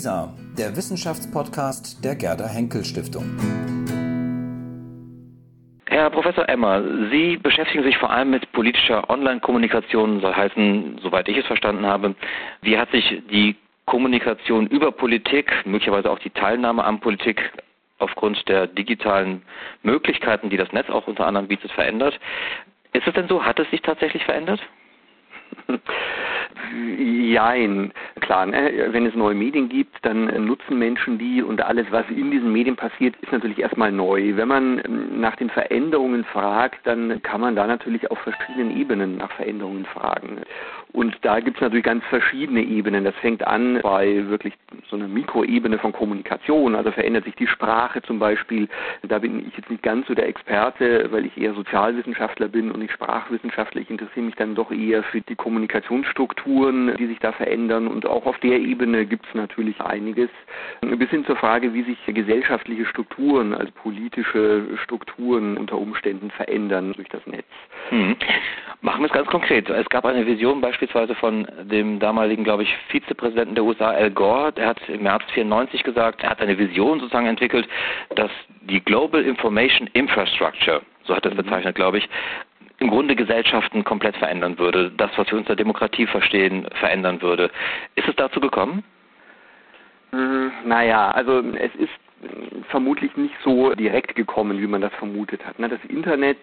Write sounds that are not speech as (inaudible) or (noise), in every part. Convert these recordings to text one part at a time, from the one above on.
WISA, der Wissenschaftspodcast der Gerda Henkel Stiftung. Herr Professor Emmer, Sie beschäftigen sich vor allem mit politischer Online-Kommunikation, soll heißen, soweit ich es verstanden habe. Wie hat sich die Kommunikation über Politik, möglicherweise auch die Teilnahme an Politik aufgrund der digitalen Möglichkeiten, die das Netz auch unter anderem bietet, verändert? Ist es denn so? Hat es sich tatsächlich verändert? Jein. Klar, ne? wenn es neue Medien gibt, dann nutzen Menschen die und alles, was in diesen Medien passiert, ist natürlich erstmal neu. Wenn man ähm, nach den Veränderungen fragt, dann kann man da natürlich auf verschiedenen Ebenen nach Veränderungen fragen. Und da gibt es natürlich ganz verschiedene Ebenen. Das fängt an bei wirklich so einer Mikroebene von Kommunikation. Also verändert sich die Sprache zum Beispiel. Da bin ich jetzt nicht ganz so der Experte, weil ich eher Sozialwissenschaftler bin und nicht Sprachwissenschaftler. Ich interessiere mich dann doch eher für die Kommunikationsstrukturen, die sich da verändern. Und auch auf der Ebene gibt es natürlich einiges. Bis hin zur Frage, wie sich gesellschaftliche Strukturen, also politische Strukturen unter Umständen verändern durch das Netz. Hm. Machen wir es ganz konkret. Es gab eine Vision beispielsweise von dem damaligen, glaube ich, Vizepräsidenten der USA, Al Gore. Der hat im März 94 gesagt, er hat eine Vision sozusagen entwickelt, dass die Global Information Infrastructure, so hat er es mhm. bezeichnet, glaube ich, im Grunde Gesellschaften komplett verändern würde, das, was wir unter Demokratie verstehen, verändern würde. Ist es dazu gekommen? Hm, naja, also es ist vermutlich nicht so direkt gekommen, wie man das vermutet hat. Das Internet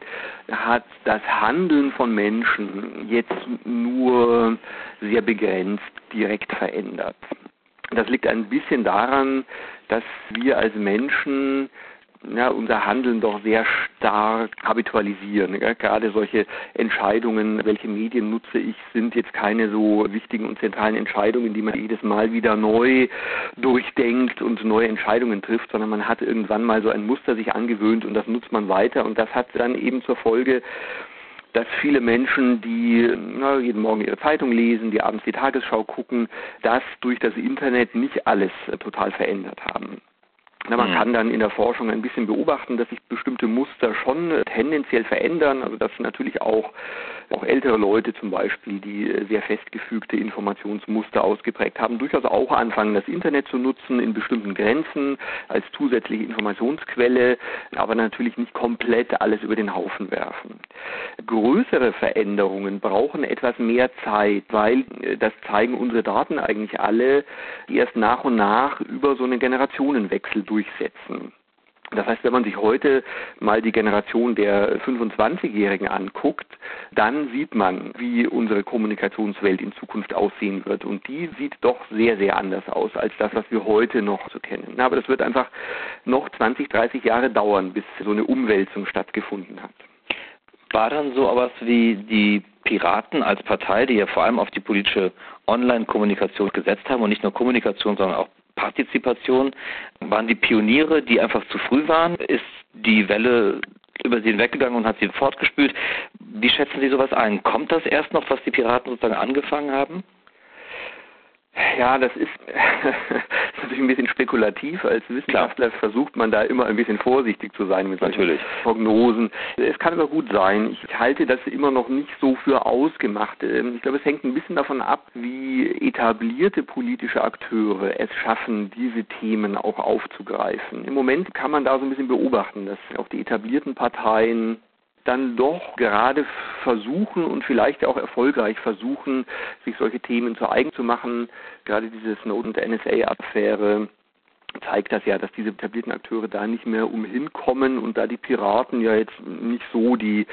hat das Handeln von Menschen jetzt nur sehr begrenzt direkt verändert. Das liegt ein bisschen daran, dass wir als Menschen ja, unser Handeln doch sehr stark habitualisieren. Ja, gerade solche Entscheidungen, welche Medien nutze ich, sind jetzt keine so wichtigen und zentralen Entscheidungen, die man jedes Mal wieder neu durchdenkt und neue Entscheidungen trifft, sondern man hat irgendwann mal so ein Muster sich angewöhnt und das nutzt man weiter und das hat dann eben zur Folge, dass viele Menschen, die na, jeden Morgen ihre Zeitung lesen, die abends die Tagesschau gucken, das durch das Internet nicht alles total verändert haben. Na, man mhm. kann dann in der Forschung ein bisschen beobachten, dass sich bestimmte Muster schon tendenziell verändern. Also dass natürlich auch, auch ältere Leute zum Beispiel, die sehr festgefügte Informationsmuster ausgeprägt haben, durchaus auch anfangen, das Internet zu nutzen in bestimmten Grenzen als zusätzliche Informationsquelle, aber natürlich nicht komplett alles über den Haufen werfen. Größere Veränderungen brauchen etwas mehr Zeit, weil äh, das zeigen unsere Daten eigentlich alle, die erst nach und nach über so einen Generationenwechsel durch durchsetzen. Das heißt, wenn man sich heute mal die Generation der 25-Jährigen anguckt, dann sieht man, wie unsere Kommunikationswelt in Zukunft aussehen wird. Und die sieht doch sehr, sehr anders aus als das, was wir heute noch so kennen. Aber das wird einfach noch 20, 30 Jahre dauern, bis so eine Umwälzung stattgefunden hat. War dann so etwas wie die Piraten als Partei, die ja vor allem auf die politische Online-Kommunikation gesetzt haben und nicht nur Kommunikation, sondern auch Partizipation? Waren die Pioniere, die einfach zu früh waren? Ist die Welle über sie hinweggegangen und hat sie fortgespült? Wie schätzen Sie sowas ein? Kommt das erst noch, was die Piraten sozusagen angefangen haben? Ja, das ist, (laughs) ist natürlich ein bisschen spekulativ. Als Wissenschaftler Klar. versucht man da immer ein bisschen vorsichtig zu sein mit solchen natürlich. Prognosen. Es kann aber gut sein. Ich halte das immer noch nicht so für ausgemacht. Ähm, ich glaube, es hängt ein bisschen davon ab, wie etablierte politische Akteure es schaffen, diese Themen auch aufzugreifen. Im Moment kann man da so ein bisschen beobachten, dass auch die etablierten Parteien dann doch gerade versuchen und vielleicht auch erfolgreich versuchen, sich solche Themen zu eigen zu machen. Gerade diese Snowden- und NSA-Affäre zeigt das ja, dass diese etablierten Akteure da nicht mehr umhin kommen und da die Piraten ja jetzt nicht so die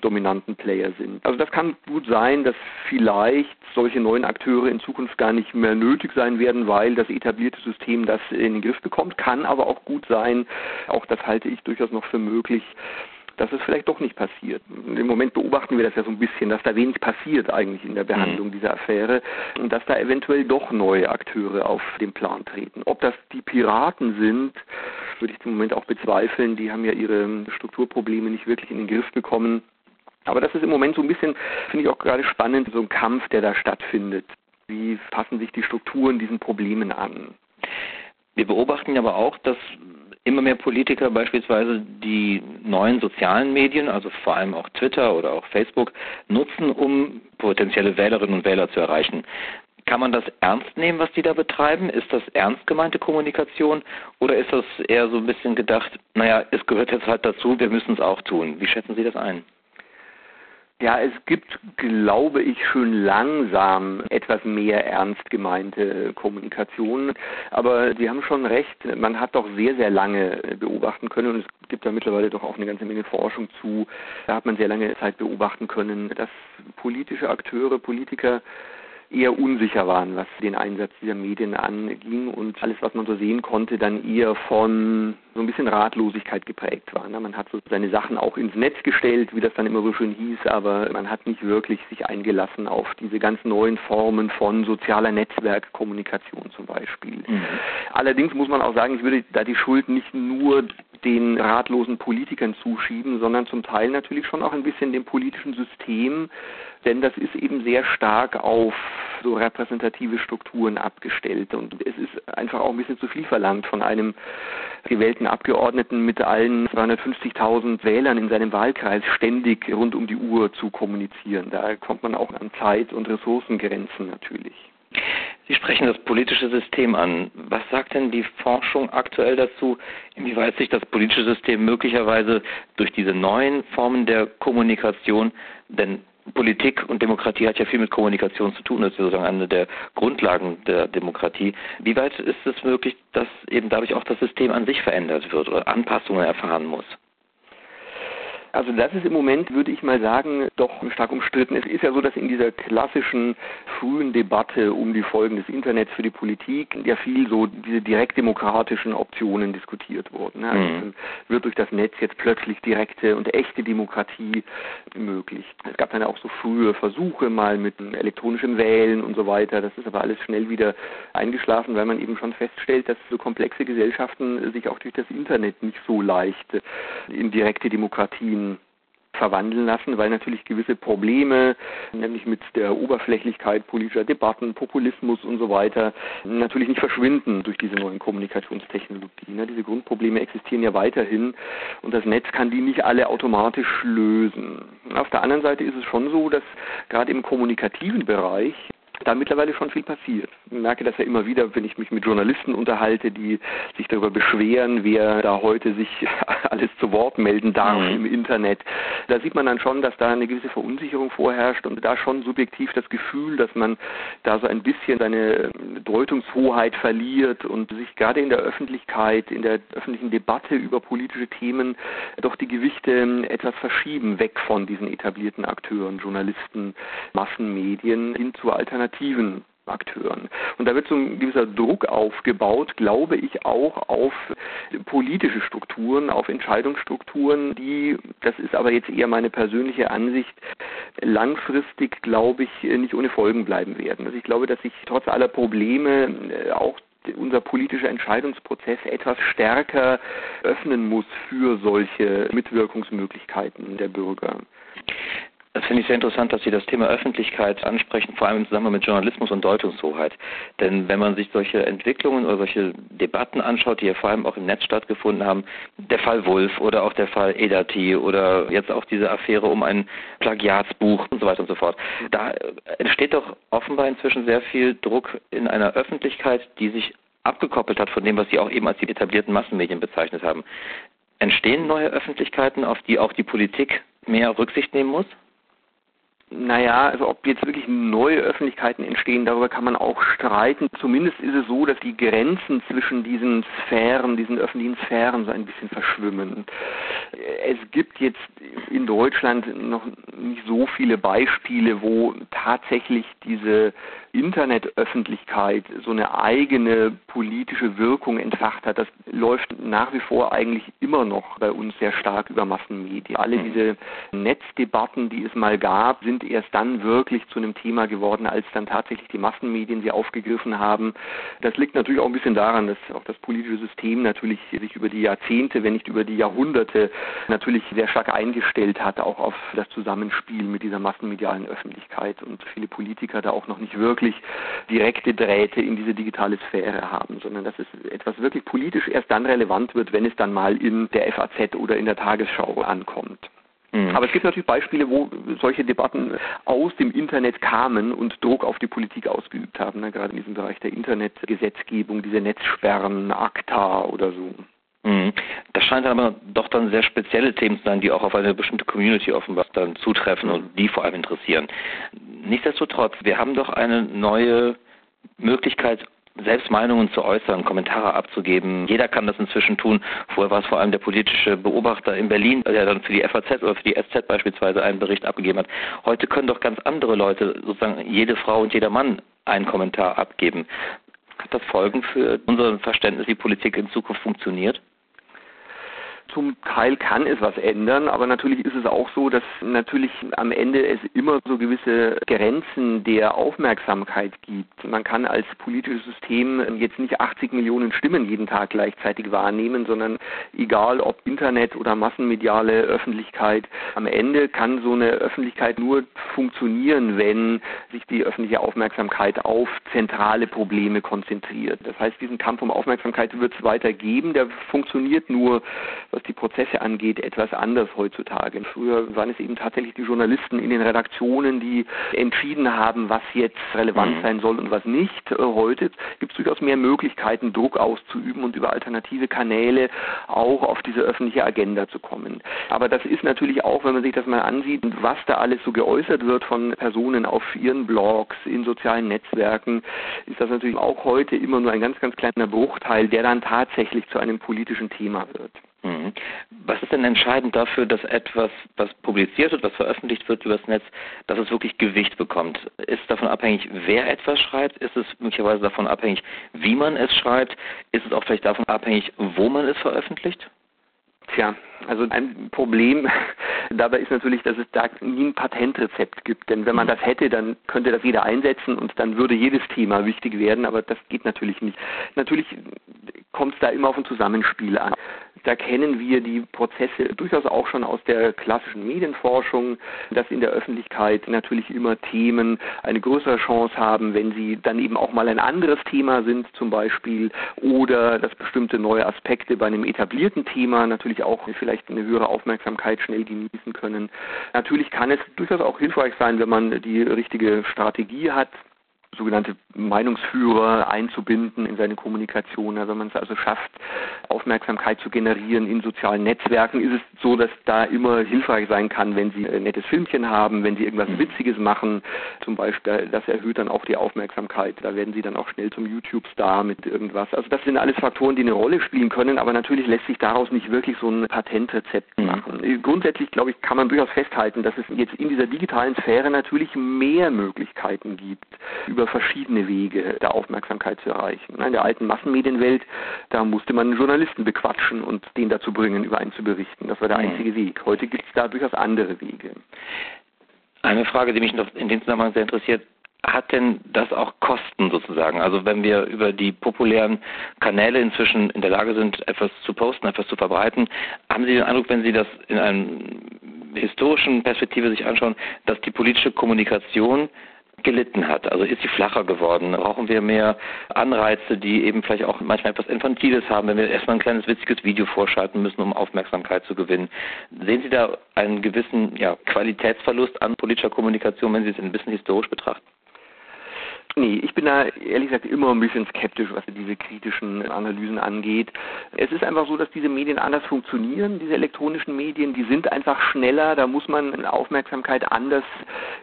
dominanten Player sind. Also das kann gut sein, dass vielleicht solche neuen Akteure in Zukunft gar nicht mehr nötig sein werden, weil das etablierte System das in den Griff bekommt. Kann aber auch gut sein, auch das halte ich durchaus noch für möglich, dass es vielleicht doch nicht passiert. Im Moment beobachten wir das ja so ein bisschen, dass da wenig passiert eigentlich in der Behandlung mhm. dieser Affäre und dass da eventuell doch neue Akteure auf den Plan treten. Ob das die Piraten sind, würde ich im Moment auch bezweifeln. Die haben ja ihre Strukturprobleme nicht wirklich in den Griff bekommen. Aber das ist im Moment so ein bisschen, finde ich auch gerade spannend, so ein Kampf, der da stattfindet. Wie passen sich die Strukturen diesen Problemen an? Wir beobachten aber auch, dass immer mehr Politiker beispielsweise die neuen sozialen Medien, also vor allem auch Twitter oder auch Facebook, nutzen, um potenzielle Wählerinnen und Wähler zu erreichen. Kann man das ernst nehmen, was die da betreiben? Ist das ernst gemeinte Kommunikation oder ist das eher so ein bisschen gedacht, naja, es gehört jetzt halt dazu, wir müssen es auch tun? Wie schätzen Sie das ein? Ja, es gibt, glaube ich, schon langsam etwas mehr ernst gemeinte Kommunikation. Aber Sie haben schon recht, man hat doch sehr, sehr lange beobachten können und es gibt da mittlerweile doch auch eine ganze Menge Forschung zu. Da hat man sehr lange Zeit beobachten können, dass politische Akteure, Politiker eher unsicher waren, was den Einsatz dieser Medien anging und alles, was man so sehen konnte, dann eher von so ein bisschen Ratlosigkeit geprägt war. Ne? Man hat so seine Sachen auch ins Netz gestellt, wie das dann immer so schön hieß, aber man hat nicht wirklich sich eingelassen auf diese ganz neuen Formen von sozialer Netzwerkkommunikation zum Beispiel. Mhm. Allerdings muss man auch sagen, ich würde da die Schuld nicht nur den ratlosen Politikern zuschieben, sondern zum Teil natürlich schon auch ein bisschen dem politischen System, denn das ist eben sehr stark auf so repräsentative Strukturen abgestellt und es ist einfach auch ein bisschen zu viel verlangt von einem gewählten Abgeordneten mit allen 250.000 Wählern in seinem Wahlkreis ständig rund um die Uhr zu kommunizieren. Da kommt man auch an Zeit- und Ressourcengrenzen natürlich. Sie sprechen das politische System an. Was sagt denn die Forschung aktuell dazu, inwieweit sich das politische System möglicherweise durch diese neuen Formen der Kommunikation denn Politik und Demokratie hat ja viel mit Kommunikation zu tun. Das ist sozusagen eine der Grundlagen der Demokratie. Wie weit ist es möglich, dass eben dadurch auch das System an sich verändert wird oder Anpassungen erfahren muss? Also das ist im Moment, würde ich mal sagen, doch stark umstritten. Es ist ja so, dass in dieser klassischen frühen Debatte um die Folgen des Internets für die Politik ja viel so diese direktdemokratischen Optionen diskutiert wurden. Also mhm. wird durch das Netz jetzt plötzlich direkte und echte Demokratie möglich. Es gab dann auch so frühe Versuche mal mit elektronischem Wählen und so weiter. Das ist aber alles schnell wieder eingeschlafen, weil man eben schon feststellt, dass so komplexe Gesellschaften sich auch durch das Internet nicht so leicht in direkte Demokratien verwandeln lassen, weil natürlich gewisse Probleme, nämlich mit der Oberflächlichkeit politischer Debatten, Populismus und so weiter, natürlich nicht verschwinden durch diese neuen Kommunikationstechnologien. Diese Grundprobleme existieren ja weiterhin und das Netz kann die nicht alle automatisch lösen. Auf der anderen Seite ist es schon so, dass gerade im kommunikativen Bereich da mittlerweile schon viel passiert. Ich merke das ja immer wieder, wenn ich mich mit Journalisten unterhalte, die sich darüber beschweren, wer da heute sich (laughs) alles zu Wort melden darf mhm. im Internet. Da sieht man dann schon, dass da eine gewisse Verunsicherung vorherrscht und da schon subjektiv das Gefühl, dass man da so ein bisschen seine Deutungshoheit verliert und sich gerade in der Öffentlichkeit, in der öffentlichen Debatte über politische Themen doch die Gewichte etwas verschieben, weg von diesen etablierten Akteuren, Journalisten, Massenmedien hin zu alternativen Akteuren. Und da wird so ein gewisser Druck aufgebaut, glaube ich, auch auf politische Strukturen, auf Entscheidungsstrukturen, die, das ist aber jetzt eher meine persönliche Ansicht, langfristig, glaube ich, nicht ohne Folgen bleiben werden. Also ich glaube, dass sich trotz aller Probleme äh, auch unser politischer Entscheidungsprozess etwas stärker öffnen muss für solche Mitwirkungsmöglichkeiten der Bürger. Das finde ich sehr interessant, dass Sie das Thema Öffentlichkeit ansprechen, vor allem im Zusammenhang mit Journalismus und Deutungshoheit. Denn wenn man sich solche Entwicklungen oder solche Debatten anschaut, die ja vor allem auch im Netz stattgefunden haben, der Fall Wolf oder auch der Fall Edati oder jetzt auch diese Affäre um ein Plagiatsbuch und so weiter und so fort, da entsteht doch offenbar inzwischen sehr viel Druck in einer Öffentlichkeit, die sich abgekoppelt hat von dem, was Sie auch eben als die etablierten Massenmedien bezeichnet haben. Entstehen neue Öffentlichkeiten, auf die auch die Politik mehr Rücksicht nehmen muss? Naja, also ob jetzt wirklich neue Öffentlichkeiten entstehen, darüber kann man auch streiten. Zumindest ist es so, dass die Grenzen zwischen diesen Sphären, diesen öffentlichen Sphären so ein bisschen verschwimmen. Es gibt jetzt in Deutschland noch nicht so viele Beispiele, wo tatsächlich diese Internetöffentlichkeit so eine eigene politische Wirkung entfacht hat. Das läuft nach wie vor eigentlich immer noch bei uns sehr stark über Massenmedien. Alle mhm. diese Netzdebatten, die es mal gab, sind erst dann wirklich zu einem Thema geworden, als dann tatsächlich die Massenmedien sie aufgegriffen haben. Das liegt natürlich auch ein bisschen daran, dass auch das politische System natürlich sich über die Jahrzehnte, wenn nicht über die Jahrhunderte natürlich sehr stark eingestellt hat, auch auf das Zusammenspiel mit dieser massenmedialen Öffentlichkeit und viele Politiker da auch noch nicht wirklich direkte Drähte in diese digitale Sphäre haben, sondern dass es etwas wirklich politisch erst dann relevant wird, wenn es dann mal in der FAZ oder in der Tagesschau ankommt. Mhm. Aber es gibt natürlich Beispiele, wo solche Debatten aus dem Internet kamen und Druck auf die Politik ausgeübt haben, ne? gerade in diesem Bereich der Internetgesetzgebung, diese Netzsperren, ACTA oder so. Mhm. Das scheint aber doch dann sehr spezielle Themen zu sein, die auch auf eine bestimmte Community offenbar dann zutreffen und die vor allem interessieren. Nichtsdestotrotz, wir haben doch eine neue Möglichkeit, selbst Meinungen zu äußern, Kommentare abzugeben. Jeder kann das inzwischen tun. Vorher war es vor allem der politische Beobachter in Berlin, der dann für die FAZ oder für die SZ beispielsweise einen Bericht abgegeben hat. Heute können doch ganz andere Leute, sozusagen jede Frau und jeder Mann, einen Kommentar abgeben. Hat das Folgen für unser Verständnis, wie Politik in Zukunft funktioniert? Zum Teil kann es was ändern, aber natürlich ist es auch so, dass natürlich am Ende es immer so gewisse Grenzen der Aufmerksamkeit gibt. Man kann als politisches System jetzt nicht 80 Millionen Stimmen jeden Tag gleichzeitig wahrnehmen, sondern egal ob Internet oder massenmediale Öffentlichkeit, am Ende kann so eine Öffentlichkeit nur funktionieren, wenn sich die öffentliche Aufmerksamkeit auf zentrale Probleme konzentriert. Das heißt, diesen Kampf um Aufmerksamkeit wird es weiter geben, der funktioniert nur, was was die Prozesse angeht, etwas anders heutzutage. Früher waren es eben tatsächlich die Journalisten in den Redaktionen, die entschieden haben, was jetzt relevant mhm. sein soll und was nicht. Äh, heute gibt es durchaus mehr Möglichkeiten, Druck auszuüben und über alternative Kanäle auch auf diese öffentliche Agenda zu kommen. Aber das ist natürlich auch, wenn man sich das mal ansieht, was da alles so geäußert wird von Personen auf ihren Blogs, in sozialen Netzwerken, ist das natürlich auch heute immer nur ein ganz, ganz kleiner Bruchteil, der dann tatsächlich zu einem politischen Thema wird. Mhm. Was ist denn entscheidend dafür, dass etwas, was publiziert wird, was veröffentlicht wird übers Netz, dass es wirklich Gewicht bekommt? Ist es davon abhängig, wer etwas schreibt? Ist es möglicherweise davon abhängig, wie man es schreibt? Ist es auch vielleicht davon abhängig, wo man es veröffentlicht? Tja, also ein Problem (laughs) dabei ist natürlich, dass es da nie ein Patentrezept gibt. Denn wenn man das hätte, dann könnte das jeder einsetzen und dann würde jedes Thema wichtig werden, aber das geht natürlich nicht. Natürlich kommt es da immer auf ein Zusammenspiel an. Da kennen wir die Prozesse durchaus auch schon aus der klassischen Medienforschung, dass in der Öffentlichkeit natürlich immer Themen eine größere Chance haben, wenn sie dann eben auch mal ein anderes Thema sind zum Beispiel oder dass bestimmte neue Aspekte bei einem etablierten Thema natürlich auch vielleicht eine höhere Aufmerksamkeit schnell genießen können. Natürlich kann es durchaus auch hilfreich sein, wenn man die richtige Strategie hat, sogenannte Meinungsführer einzubinden in seine Kommunikation. Also wenn man es also schafft, Aufmerksamkeit zu generieren in sozialen Netzwerken, ist es so, dass da immer hilfreich sein kann, wenn Sie ein nettes Filmchen haben, wenn Sie irgendwas mhm. Witziges machen, zum Beispiel, das erhöht dann auch die Aufmerksamkeit. Da werden Sie dann auch schnell zum YouTube-Star mit irgendwas. Also das sind alles Faktoren, die eine Rolle spielen können, aber natürlich lässt sich daraus nicht wirklich so ein Patentrezept mhm. machen. Grundsätzlich, glaube ich, kann man durchaus festhalten, dass es jetzt in dieser digitalen Sphäre natürlich mehr Möglichkeiten gibt, über über verschiedene Wege der Aufmerksamkeit zu erreichen. In der alten Massenmedienwelt, da musste man einen Journalisten bequatschen und den dazu bringen, über einen zu berichten. Das war der einzige Weg. Heute gibt es da durchaus andere Wege. Eine Frage, die mich noch in dem Zusammenhang sehr interessiert, hat denn das auch Kosten sozusagen? Also wenn wir über die populären Kanäle inzwischen in der Lage sind, etwas zu posten, etwas zu verbreiten, haben Sie den Eindruck, wenn Sie das in einer historischen Perspektive sich anschauen, dass die politische Kommunikation gelitten hat. Also ist sie flacher geworden? Brauchen wir mehr Anreize, die eben vielleicht auch manchmal etwas Infantiles haben, wenn wir erstmal ein kleines witziges Video vorschalten müssen, um Aufmerksamkeit zu gewinnen? Sehen Sie da einen gewissen ja, Qualitätsverlust an politischer Kommunikation, wenn Sie es ein bisschen historisch betrachten? Nee, ich bin da ehrlich gesagt immer ein bisschen skeptisch, was diese kritischen Analysen angeht. Es ist einfach so, dass diese Medien anders funktionieren, diese elektronischen Medien, die sind einfach schneller, da muss man Aufmerksamkeit anders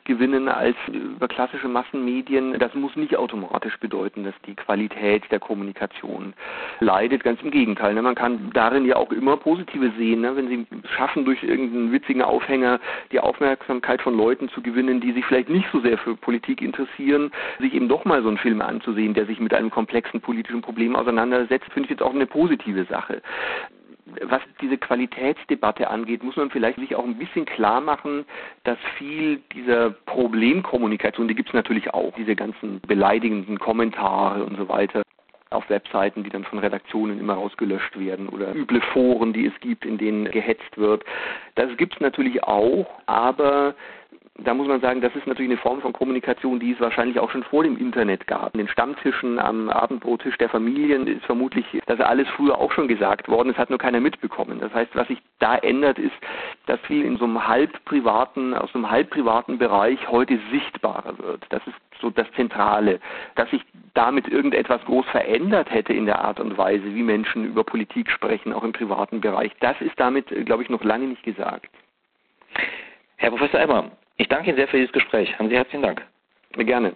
gewinnen als über klassische Massenmedien. Das muss nicht automatisch bedeuten, dass die Qualität der Kommunikation leidet, ganz im Gegenteil. Ne? Man kann darin ja auch immer Positive sehen, ne? wenn sie schaffen, durch irgendeinen witzigen Aufhänger die Aufmerksamkeit von Leuten zu gewinnen, die sich vielleicht nicht so sehr für Politik interessieren, sich eben doch mal so einen Film anzusehen, der sich mit einem komplexen politischen Problem auseinandersetzt, finde ich jetzt auch eine positive Sache was diese Qualitätsdebatte angeht, muss man vielleicht sich auch ein bisschen klar machen, dass viel dieser Problemkommunikation, die gibt es natürlich auch, diese ganzen beleidigenden Kommentare und so weiter auf Webseiten, die dann von Redaktionen immer rausgelöscht werden oder üble Foren, die es gibt, in denen gehetzt wird. Das gibt es natürlich auch, aber da muss man sagen, das ist natürlich eine Form von Kommunikation, die es wahrscheinlich auch schon vor dem Internet gab. In den Stammtischen am Abendbrottisch der Familien ist vermutlich das alles früher auch schon gesagt worden, es hat nur keiner mitbekommen. Das heißt, was sich da ändert, ist, dass viel in so einem halb privaten, aus einem halb privaten Bereich heute sichtbarer wird. Das ist so das Zentrale. Dass sich damit irgendetwas groß verändert hätte in der Art und Weise, wie Menschen über Politik sprechen, auch im privaten Bereich, das ist damit, glaube ich, noch lange nicht gesagt. Herr Professor Emmer, ich danke Ihnen sehr für dieses Gespräch. Haben Sie herzlichen Dank. Gerne.